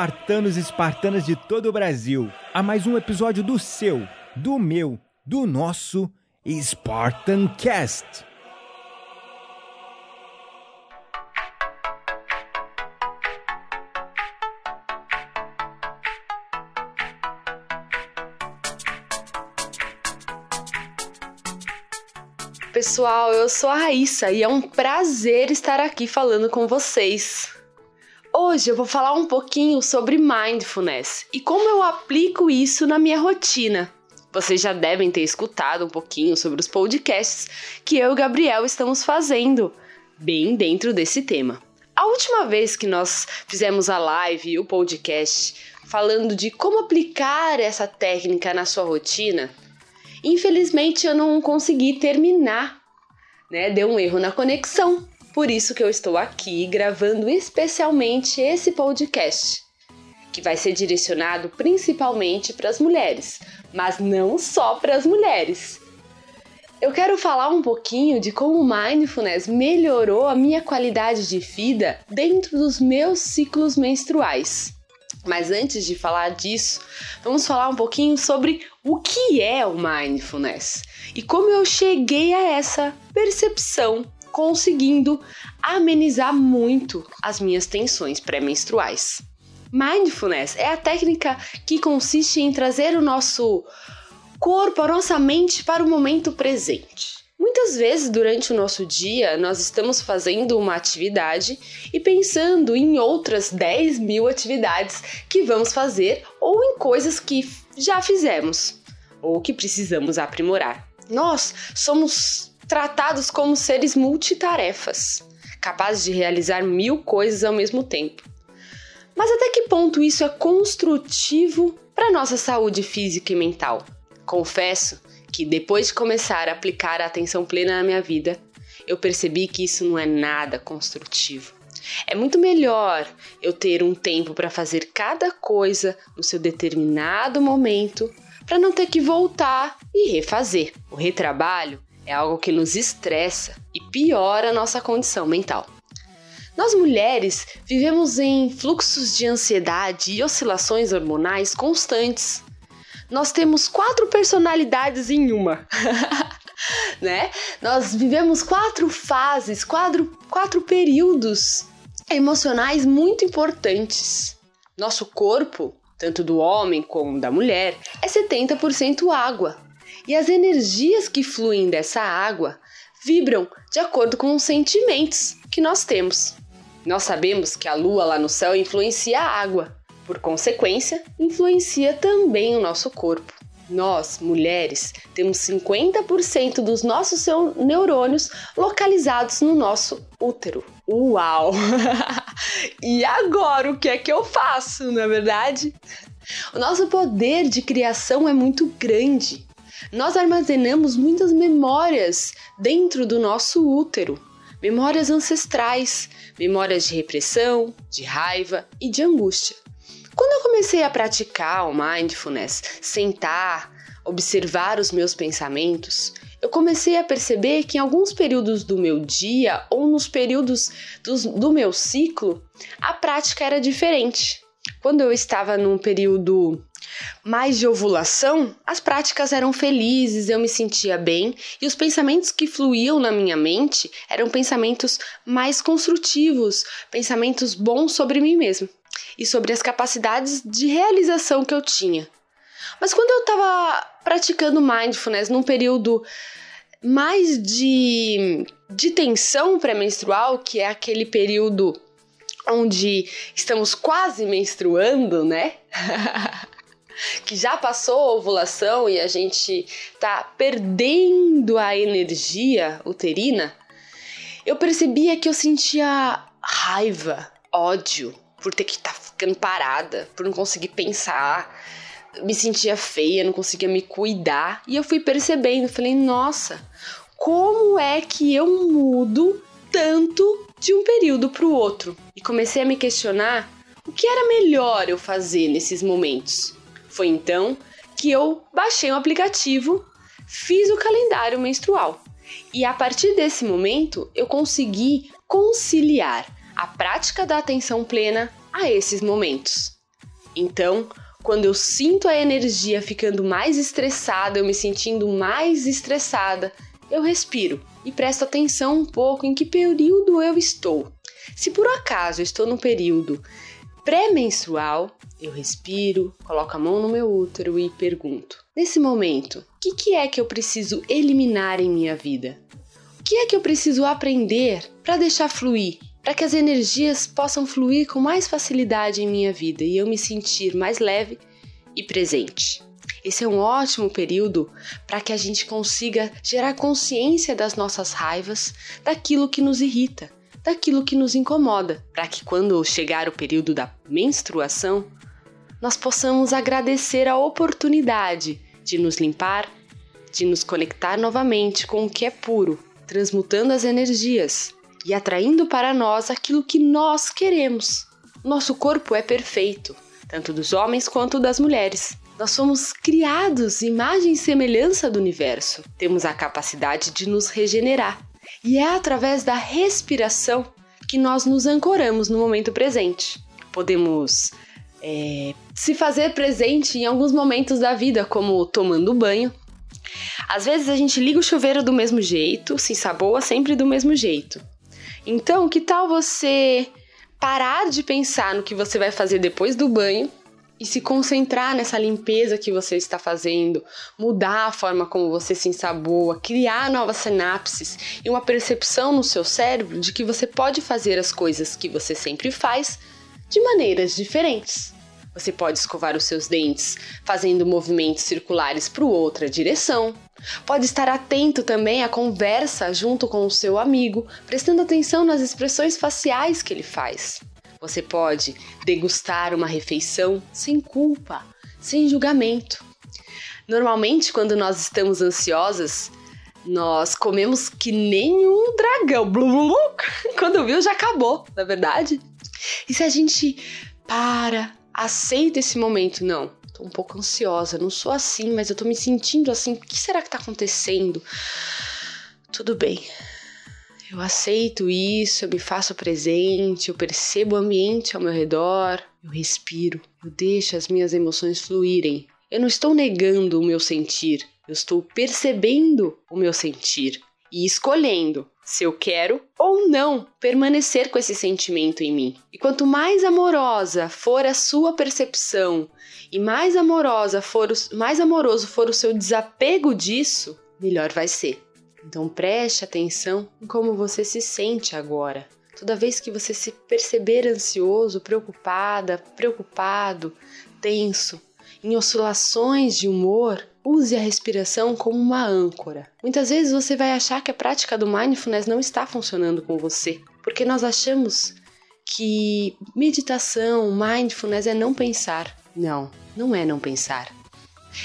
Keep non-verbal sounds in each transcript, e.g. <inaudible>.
Espartanos e espartanas de todo o Brasil, a mais um episódio do seu, do meu, do nosso Spartan Cast. Pessoal, eu sou a Raíssa e é um prazer estar aqui falando com vocês. Hoje eu vou falar um pouquinho sobre mindfulness e como eu aplico isso na minha rotina. Vocês já devem ter escutado um pouquinho sobre os podcasts que eu e o Gabriel estamos fazendo, bem dentro desse tema. A última vez que nós fizemos a live e o podcast falando de como aplicar essa técnica na sua rotina, infelizmente eu não consegui terminar, né? Deu um erro na conexão. Por isso que eu estou aqui gravando especialmente esse podcast, que vai ser direcionado principalmente para as mulheres, mas não só para as mulheres. Eu quero falar um pouquinho de como o mindfulness melhorou a minha qualidade de vida dentro dos meus ciclos menstruais. Mas antes de falar disso, vamos falar um pouquinho sobre o que é o mindfulness e como eu cheguei a essa percepção conseguindo amenizar muito as minhas tensões pré-menstruais. Mindfulness é a técnica que consiste em trazer o nosso corpo, a nossa mente para o momento presente. Muitas vezes durante o nosso dia nós estamos fazendo uma atividade e pensando em outras 10 mil atividades que vamos fazer ou em coisas que já fizemos ou que precisamos aprimorar. Nós somos tratados como seres multitarefas, capazes de realizar mil coisas ao mesmo tempo. Mas até que ponto isso é construtivo para nossa saúde física e mental? Confesso que depois de começar a aplicar a atenção plena na minha vida, eu percebi que isso não é nada construtivo. É muito melhor eu ter um tempo para fazer cada coisa no seu determinado momento, para não ter que voltar e refazer. O retrabalho é algo que nos estressa e piora a nossa condição mental. Nós mulheres vivemos em fluxos de ansiedade e oscilações hormonais constantes. Nós temos quatro personalidades em uma. <laughs> né? Nós vivemos quatro fases, quatro, quatro períodos emocionais muito importantes. Nosso corpo, tanto do homem como da mulher, é 70% água, e as energias que fluem dessa água vibram de acordo com os sentimentos que nós temos. Nós sabemos que a lua lá no céu influencia a água, por consequência, influencia também o nosso corpo. Nós, mulheres, temos 50% dos nossos neurônios localizados no nosso útero. Uau! <laughs> e agora o que é que eu faço, não é verdade? O nosso poder de criação é muito grande nós armazenamos muitas memórias dentro do nosso útero, memórias ancestrais, memórias de repressão, de raiva e de angústia. Quando eu comecei a praticar o mindfulness, sentar, observar os meus pensamentos, eu comecei a perceber que em alguns períodos do meu dia ou nos períodos do, do meu ciclo, a prática era diferente. Quando eu estava num período mais de ovulação, as práticas eram felizes, eu me sentia bem e os pensamentos que fluíam na minha mente eram pensamentos mais construtivos, pensamentos bons sobre mim mesmo e sobre as capacidades de realização que eu tinha. Mas quando eu estava praticando mindfulness num período mais de, de tensão pré-menstrual, que é aquele período onde estamos quase menstruando, né? <laughs> que já passou a ovulação e a gente tá perdendo a energia uterina, eu percebia que eu sentia raiva, ódio por ter que estar tá ficando parada, por não conseguir pensar, me sentia feia, não conseguia me cuidar. E eu fui percebendo, falei, nossa, como é que eu mudo tanto de um período para o outro? E comecei a me questionar o que era melhor eu fazer nesses momentos. Foi então que eu baixei um aplicativo, fiz o calendário menstrual. E a partir desse momento eu consegui conciliar a prática da atenção plena a esses momentos. Então, quando eu sinto a energia ficando mais estressada, eu me sentindo mais estressada, eu respiro e presto atenção um pouco em que período eu estou. Se por acaso eu estou no período pré-menstrual, eu respiro, coloco a mão no meu útero e pergunto: nesse momento, o que, que é que eu preciso eliminar em minha vida? O que é que eu preciso aprender para deixar fluir para que as energias possam fluir com mais facilidade em minha vida e eu me sentir mais leve e presente. Esse é um ótimo período para que a gente consiga gerar consciência das nossas raivas, daquilo que nos irrita, daquilo que nos incomoda, para que quando chegar o período da menstruação, nós possamos agradecer a oportunidade de nos limpar, de nos conectar novamente com o que é puro, transmutando as energias e atraindo para nós aquilo que nós queremos. Nosso corpo é perfeito, tanto dos homens quanto das mulheres. Nós somos criados imagem e semelhança do universo. Temos a capacidade de nos regenerar. E é através da respiração que nós nos ancoramos no momento presente. Podemos é, se fazer presente em alguns momentos da vida, como tomando banho. Às vezes a gente liga o chuveiro do mesmo jeito, se ensaboa sempre do mesmo jeito. Então, que tal você parar de pensar no que você vai fazer depois do banho e se concentrar nessa limpeza que você está fazendo, mudar a forma como você se ensaboa, criar novas sinapses e uma percepção no seu cérebro de que você pode fazer as coisas que você sempre faz de maneiras diferentes. Você pode escovar os seus dentes fazendo movimentos circulares para outra direção. Pode estar atento também à conversa junto com o seu amigo, prestando atenção nas expressões faciais que ele faz. Você pode degustar uma refeição sem culpa, sem julgamento. Normalmente, quando nós estamos ansiosas, nós comemos que nem um dragão. <laughs> Quando viu, já acabou, na verdade. E se a gente para, aceita esse momento. Não, tô um pouco ansiosa, não sou assim, mas eu tô me sentindo assim. O que será que tá acontecendo? Tudo bem. Eu aceito isso, eu me faço presente, eu percebo o ambiente ao meu redor, eu respiro, eu deixo as minhas emoções fluírem. Eu não estou negando o meu sentir, eu estou percebendo o meu sentir e escolhendo se eu quero ou não permanecer com esse sentimento em mim. E quanto mais amorosa for a sua percepção e mais amorosa for o, mais amoroso for o seu desapego disso, melhor vai ser. Então preste atenção em como você se sente agora. Toda vez que você se perceber ansioso, preocupada, preocupado, tenso, em oscilações de humor, use a respiração como uma âncora. Muitas vezes você vai achar que a prática do mindfulness não está funcionando com você, porque nós achamos que meditação, mindfulness é não pensar. Não, não é não pensar.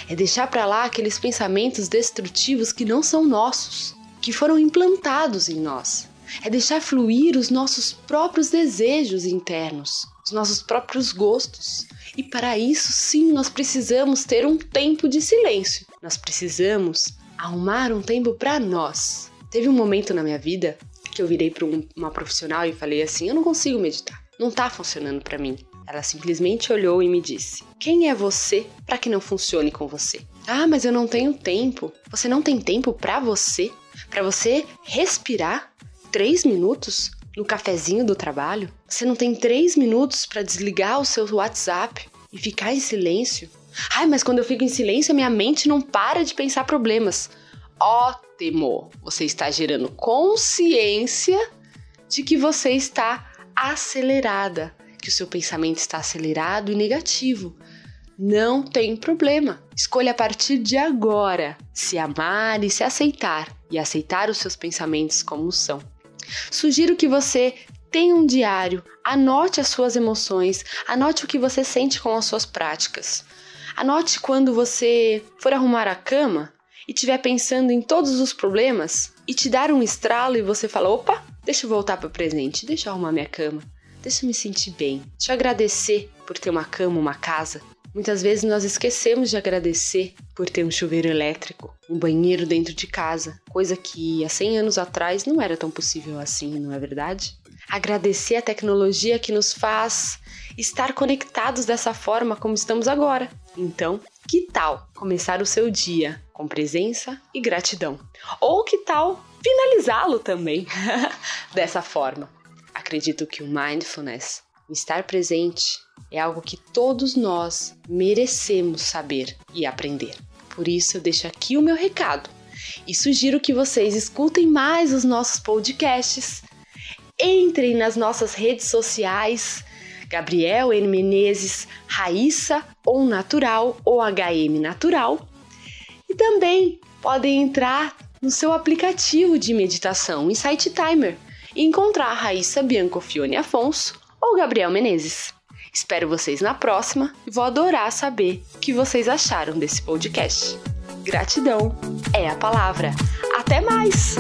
É deixar para lá aqueles pensamentos destrutivos que não são nossos, que foram implantados em nós. É deixar fluir os nossos próprios desejos internos, os nossos próprios gostos, e para isso, sim, nós precisamos ter um tempo de silêncio. Nós precisamos arrumar um tempo para nós. Teve um momento na minha vida que eu virei para um, uma profissional e falei assim: eu não consigo meditar, não tá funcionando para mim. Ela simplesmente olhou e me disse: Quem é você para que não funcione com você? Ah, mas eu não tenho tempo. Você não tem tempo para você? Para você respirar três minutos? no cafezinho do trabalho? Você não tem três minutos para desligar o seu WhatsApp e ficar em silêncio? Ai, mas quando eu fico em silêncio, minha mente não para de pensar problemas. Ótimo! Você está gerando consciência de que você está acelerada, que o seu pensamento está acelerado e negativo. Não tem problema. Escolha a partir de agora se amar e se aceitar e aceitar os seus pensamentos como são. Sugiro que você tenha um diário, anote as suas emoções, anote o que você sente com as suas práticas. Anote quando você for arrumar a cama e estiver pensando em todos os problemas e te dar um estralo e você fala: opa, deixa eu voltar para o presente, deixa eu arrumar minha cama, deixa eu me sentir bem, deixa eu agradecer por ter uma cama, uma casa, Muitas vezes nós esquecemos de agradecer por ter um chuveiro elétrico, um banheiro dentro de casa, coisa que há 100 anos atrás não era tão possível assim, não é verdade? Agradecer a tecnologia que nos faz estar conectados dessa forma como estamos agora. Então, que tal começar o seu dia com presença e gratidão? Ou que tal finalizá-lo também <laughs> dessa forma? Acredito que o mindfulness, o estar presente, é algo que todos nós merecemos saber e aprender. Por isso eu deixo aqui o meu recado e sugiro que vocês escutem mais os nossos podcasts, entrem nas nossas redes sociais, Gabriel N. Menezes, Raíssa ou Natural ou HM Natural, e também podem entrar no seu aplicativo de meditação Insight Timer e encontrar Raíssa Bianco Fione Afonso ou Gabriel Menezes. Espero vocês na próxima e vou adorar saber o que vocês acharam desse podcast. Gratidão é a palavra. Até mais!